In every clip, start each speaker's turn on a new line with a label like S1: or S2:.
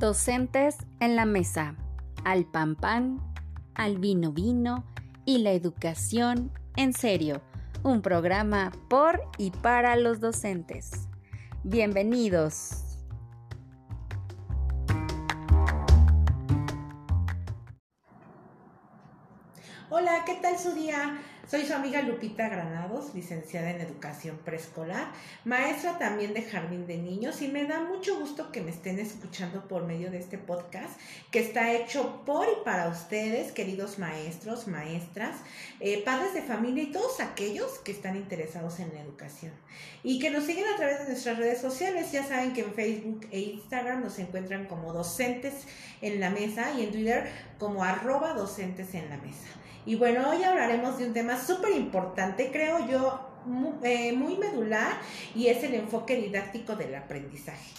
S1: Docentes en la mesa, al pan pan, al vino vino y la educación en serio, un programa por y para los docentes. Bienvenidos.
S2: Hola, ¿qué tal su día? Soy su amiga Lupita Granados, licenciada en Educación Preescolar, maestra también de Jardín de Niños y me da mucho gusto que me estén escuchando por medio de este podcast que está hecho por y para ustedes, queridos maestros, maestras, eh, padres de familia y todos aquellos que están interesados en la educación y que nos siguen a través de nuestras redes sociales. Ya saben que en Facebook e Instagram nos encuentran como docentes en la mesa y en Twitter como arroba docentes en la mesa. Y bueno, hoy hablaremos de un tema súper importante, creo yo, eh, muy, medular, y es el enfoque didáctico del aprendizaje.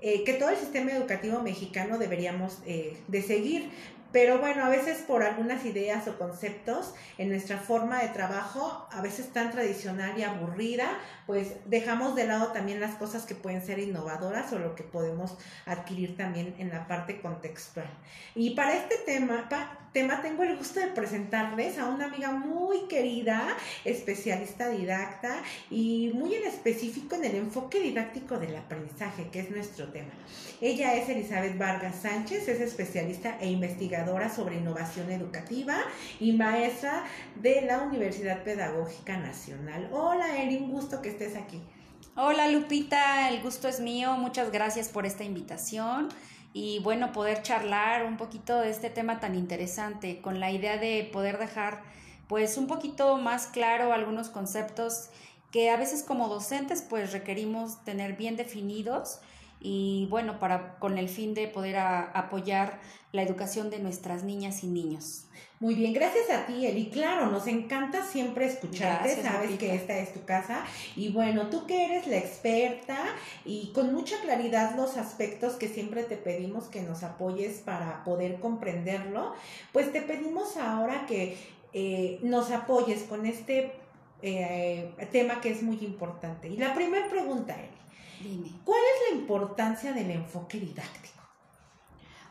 S2: Eh, que todo el sistema educativo mexicano deberíamos eh, de seguir, pero bueno, a veces por algunas ideas o conceptos en nuestra forma de trabajo, a veces tan tradicional y aburrida, pues dejamos de lado también las cosas que pueden ser innovadoras o lo que podemos adquirir también en la parte contextual. Y para este tema, tema tengo el gusto de presentarles a una amiga muy querida, especialista didacta y muy en específico en el enfoque didáctico del aprendizaje, que es nuestro tema. Ella es Elizabeth Vargas Sánchez, es especialista e investigadora sobre innovación educativa y maestra de la Universidad Pedagógica Nacional. Hola, Eri, un gusto que estés aquí.
S1: Hola Lupita, el gusto es mío, muchas gracias por esta invitación y bueno, poder charlar un poquito de este tema tan interesante con la idea de poder dejar pues un poquito más claro algunos conceptos que a veces como docentes pues requerimos tener bien definidos y bueno, para con el fin de poder apoyar la educación de nuestras niñas y niños.
S2: Muy bien, gracias a ti, Eli. Claro, nos encanta siempre escucharte, sabes que esta es tu casa. Y bueno, tú que eres la experta y con mucha claridad los aspectos que siempre te pedimos que nos apoyes para poder comprenderlo, pues te pedimos ahora que eh, nos apoyes con este eh, tema que es muy importante. Y la primera pregunta, Eli. ¿Cuál es la importancia del enfoque didáctico?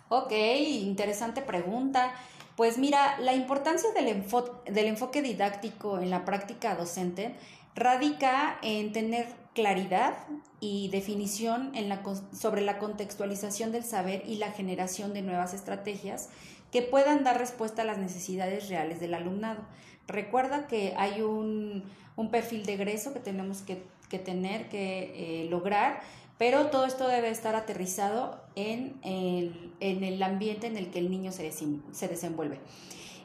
S1: Ok, interesante pregunta. Pues mira, la importancia del, del enfoque didáctico en la práctica docente radica en tener claridad y definición en la, sobre la contextualización del saber y la generación de nuevas estrategias que puedan dar respuesta a las necesidades reales del alumnado. Recuerda que hay un, perfil de egreso que tenemos que tener que eh, lograr, pero todo esto debe estar aterrizado en el, en el ambiente en el que el niño se desenvuelve.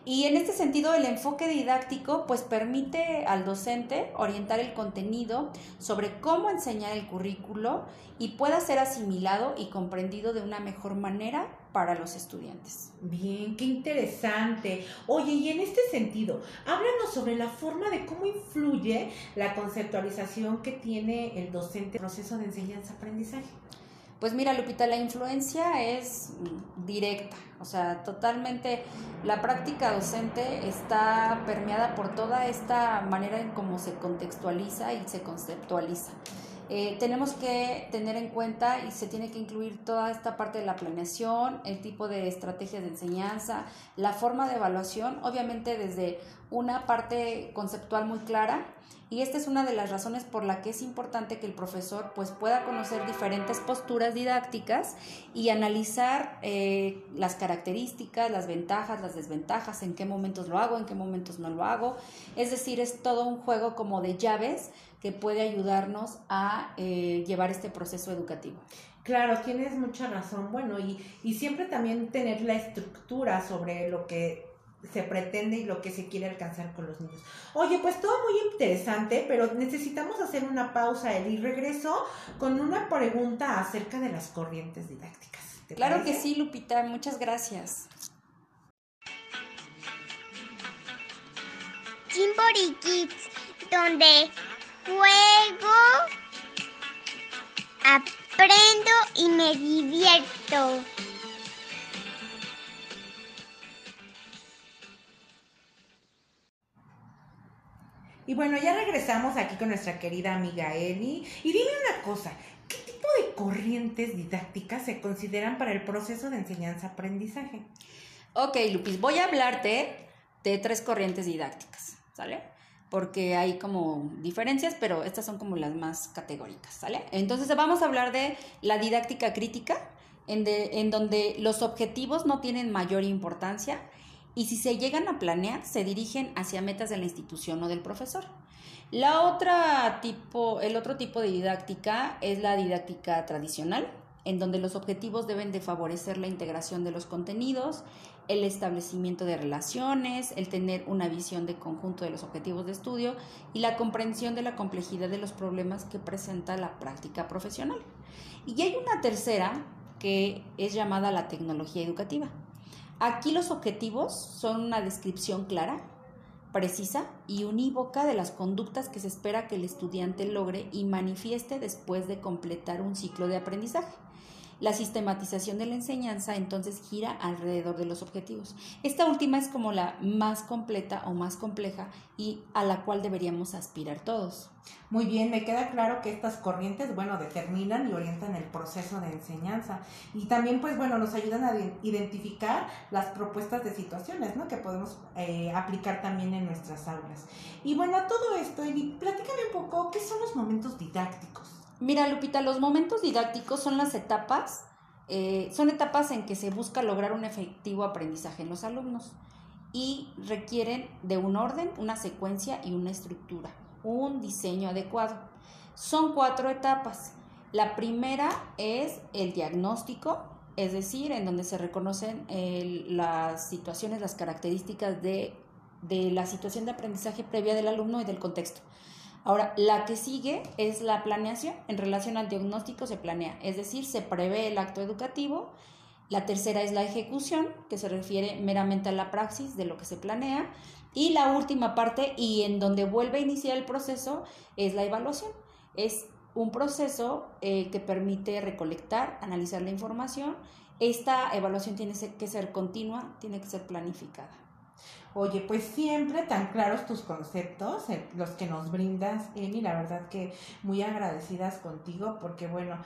S1: Y en este sentido, el enfoque didáctico pues permite al docente orientar el contenido sobre cómo enseñar el currículo y pueda ser asimilado y comprendido de una mejor manera para los estudiantes.
S2: Bien, qué interesante. Oye, y en este sentido, háblanos sobre la forma de cómo influye la conceptualización que tiene el docente en el proceso de enseñanza-aprendizaje.
S1: Pues mira, Lupita, la influencia es directa, o sea, totalmente la práctica docente está permeada por toda esta manera en cómo se contextualiza y se conceptualiza. Eh, tenemos que tener en cuenta y se tiene que incluir toda esta parte de la planeación, el tipo de estrategias de enseñanza, la forma de evaluación, obviamente desde una parte conceptual muy clara y esta es una de las razones por la que es importante que el profesor pues pueda conocer diferentes posturas didácticas y analizar eh, las características, las ventajas, las desventajas, en qué momentos lo hago, en qué momentos no lo hago. Es decir, es todo un juego como de llaves que puede ayudarnos a eh, llevar este proceso educativo.
S2: Claro, tienes mucha razón. Bueno, y, y siempre también tener la estructura sobre lo que se pretende y lo que se quiere alcanzar con los niños. Oye, pues todo muy interesante, pero necesitamos hacer una pausa y regreso con una pregunta acerca de las corrientes didácticas.
S1: Claro que sí, Lupita, muchas gracias.
S3: Chimbori Kids, donde juego, aprendo y me divierto.
S2: Y bueno, ya regresamos aquí con nuestra querida amiga Eli. Y dime una cosa, ¿qué tipo de corrientes didácticas se consideran para el proceso de enseñanza-aprendizaje?
S1: Ok, Lupis, voy a hablarte de tres corrientes didácticas, ¿sale? Porque hay como diferencias, pero estas son como las más categóricas, ¿sale? Entonces vamos a hablar de la didáctica crítica, en, en donde los objetivos no tienen mayor importancia y si se llegan a planear, se dirigen hacia metas de la institución o del profesor. La otra tipo, el otro tipo de didáctica es la didáctica tradicional, en donde los objetivos deben de favorecer la integración de los contenidos, el establecimiento de relaciones, el tener una visión de conjunto de los objetivos de estudio y la comprensión de la complejidad de los problemas que presenta la práctica profesional. Y hay una tercera que es llamada la tecnología educativa. Aquí los objetivos son una descripción clara, precisa y unívoca de las conductas que se espera que el estudiante logre y manifieste después de completar un ciclo de aprendizaje. La sistematización de la enseñanza entonces gira alrededor de los objetivos. Esta última es como la más completa o más compleja y a la cual deberíamos aspirar todos.
S2: Muy bien, me queda claro que estas corrientes, bueno, determinan y orientan el proceso de enseñanza y también, pues, bueno, nos ayudan a identificar las propuestas de situaciones, ¿no? Que podemos eh, aplicar también en nuestras aulas. Y bueno, a todo esto, y platícame un poco, ¿qué son los momentos didácticos?
S1: Mira, Lupita, los momentos didácticos son las etapas, eh, son etapas en que se busca lograr un efectivo aprendizaje en los alumnos y requieren de un orden, una secuencia y una estructura, un diseño adecuado. Son cuatro etapas. La primera es el diagnóstico, es decir, en donde se reconocen las situaciones, las características de la situación de aprendizaje previa del alumno y del contexto. Ahora, la que sigue es la planeación. En relación al diagnóstico se planea, es decir, se prevé el acto educativo. La tercera es la ejecución, que se refiere meramente a la praxis de lo que se planea. Y la última parte, y en donde vuelve a iniciar el proceso, es la evaluación. Es un proceso eh, que permite recolectar, analizar la información. Esta evaluación tiene que ser continua, tiene que ser planificada.
S2: Oye, pues siempre tan claros tus conceptos, eh, los que nos brindas, Emi, la verdad que muy agradecidas contigo, porque bueno,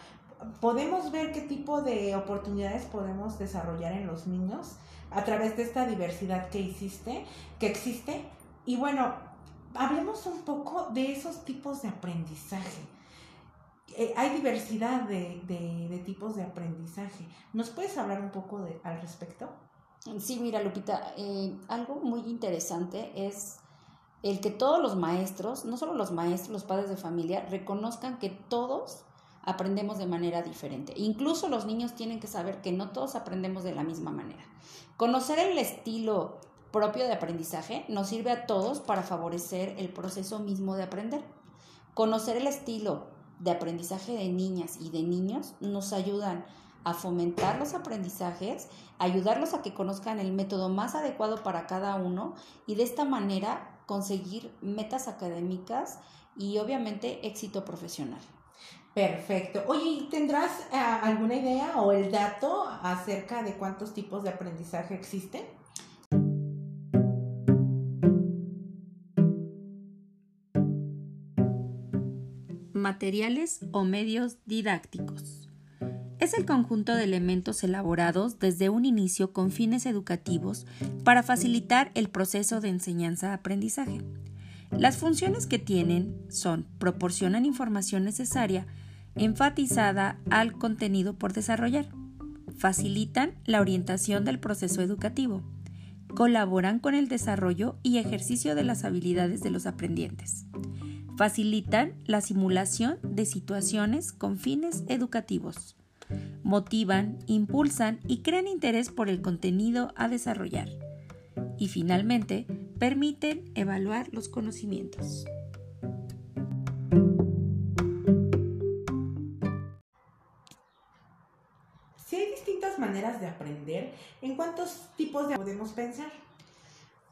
S2: podemos ver qué tipo de oportunidades podemos desarrollar en los niños a través de esta diversidad que hiciste, que existe. Y bueno, hablemos un poco de esos tipos de aprendizaje. Eh, hay diversidad de, de, de, tipos de aprendizaje. ¿Nos puedes hablar un poco de, al respecto?
S1: Sí, mira, Lupita, eh, algo muy interesante es el que todos los maestros, no solo los maestros, los padres de familia, reconozcan que todos aprendemos de manera diferente. Incluso los niños tienen que saber que no todos aprendemos de la misma manera. Conocer el estilo propio de aprendizaje nos sirve a todos para favorecer el proceso mismo de aprender. Conocer el estilo de aprendizaje de niñas y de niños nos ayudan a fomentar los aprendizajes, ayudarlos a que conozcan el método más adecuado para cada uno y de esta manera conseguir metas académicas y obviamente éxito profesional.
S2: Perfecto. Oye, ¿tendrás eh, alguna idea o el dato acerca de cuántos tipos de aprendizaje existen?
S1: Materiales o medios didácticos. Es el conjunto de elementos elaborados desde un inicio con fines educativos para facilitar el proceso de enseñanza-aprendizaje. Las funciones que tienen son proporcionan información necesaria enfatizada al contenido por desarrollar, facilitan la orientación del proceso educativo, colaboran con el desarrollo y ejercicio de las habilidades de los aprendientes, facilitan la simulación de situaciones con fines educativos, motivan, impulsan y crean interés por el contenido a desarrollar. Y finalmente, permiten evaluar los conocimientos.
S2: Si hay distintas maneras de aprender, ¿en cuántos tipos de podemos pensar?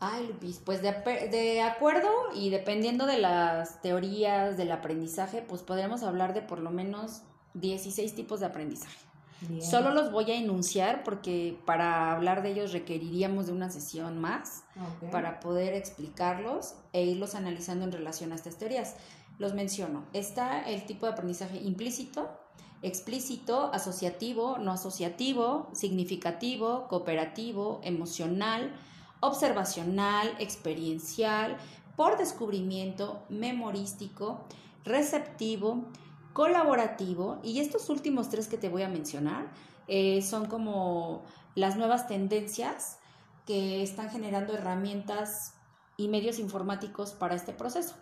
S1: Ay, Lupis, pues de, de, acuerdo y dependiendo de las teorías del aprendizaje, pues podríamos hablar de por lo menos 16 tipos de aprendizaje. Solo los voy a enunciar porque para hablar de ellos requeriríamos de una sesión más para poder explicarlos e irlos analizando en relación a estas teorías. Los menciono. Está el tipo de aprendizaje implícito, explícito, asociativo, no asociativo, significativo, cooperativo, emocional, observacional, experiencial, por descubrimiento, memorístico, receptivo, colaborativo y estos últimos tres que te voy a mencionar eh, son como las nuevas tendencias que están generando herramientas y medios informáticos para este proceso.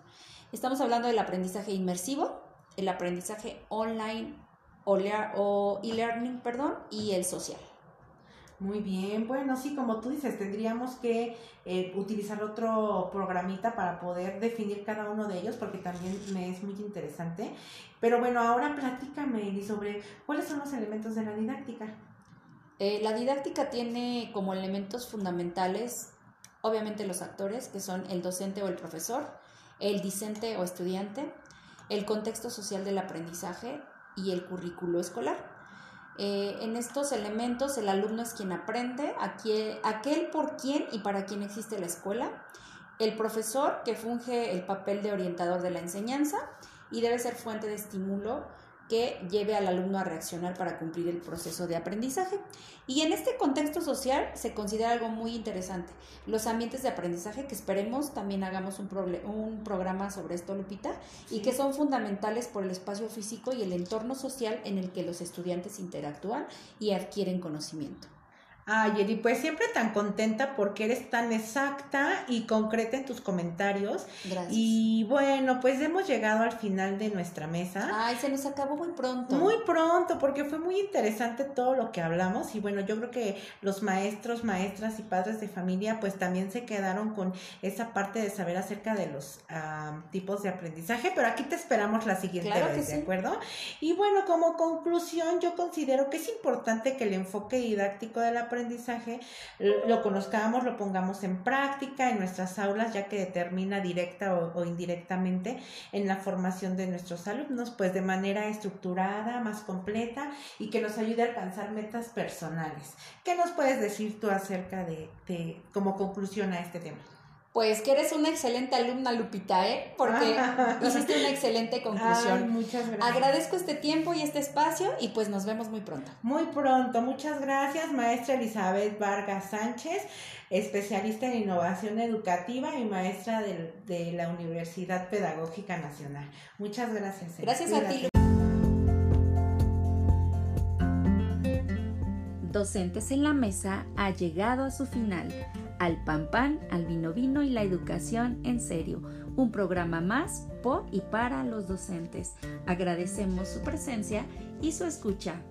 S1: Estamos hablando del aprendizaje inmersivo, el aprendizaje online o e-learning, perdón, y el social.
S2: Muy bien, bueno, sí, como tú dices, tendríamos que eh, utilizar otro programita para poder definir cada uno de ellos, porque también me es muy interesante. Pero bueno, ahora platícame, sobre cuáles son los elementos de la didáctica.
S1: Eh, la didáctica tiene como elementos fundamentales, obviamente los actores, que son el docente o el profesor, el discente o estudiante, el contexto social del aprendizaje y el currículo escolar. Eh, en estos elementos el alumno es quien aprende, aquel, aquel por quién y para quién existe la escuela, el profesor que funge el papel de orientador de la enseñanza y debe ser fuente de estímulo que lleve al alumno a reaccionar para cumplir el proceso de aprendizaje. Y en este contexto social se considera algo muy interesante, los ambientes de aprendizaje, que esperemos también hagamos un, un programa sobre esto, Lupita, y que son fundamentales por el espacio físico y el entorno social en el que los estudiantes interactúan y adquieren conocimiento.
S2: Ay, Eri, pues siempre tan contenta porque eres tan exacta y concreta en tus comentarios. Gracias. Y bueno, pues hemos llegado al final de nuestra mesa.
S1: Ay, se nos acabó muy pronto.
S2: Muy pronto, porque fue muy interesante todo lo que hablamos. Y bueno, yo creo que los maestros, maestras y padres de familia, pues también se quedaron con esa parte de saber acerca de los tipos de aprendizaje. Pero aquí te esperamos la siguiente vez, ¿de acuerdo? Y bueno, como conclusión, yo considero que es importante que el enfoque didáctico de la aprendizaje lo conozcamos, lo pongamos en práctica en nuestras aulas, ya que determina directa o, indirectamente en la formación de nuestros alumnos, pues de manera estructurada, más completa y que nos ayude a alcanzar metas personales. ¿Qué nos puedes decir tú acerca de, de como conclusión a este tema?
S1: Pues que eres una excelente alumna, Lupita, ¿eh? Porque hiciste una excelente conclusión.
S2: muchas gracias.
S1: Agradezco este tiempo y este espacio y pues nos vemos muy pronto.
S2: Muy pronto. Muchas gracias, maestra Elizabeth Vargas Sánchez, especialista en innovación educativa y maestra de, la Universidad Pedagógica Nacional. Muchas gracias.
S1: Eh. Gracias a ti.
S4: Docentes en la Mesa ha llegado a su final al pan pan, al vino vino y la educación en serio. Un programa más por y para los docentes. Agradecemos su presencia y su escucha.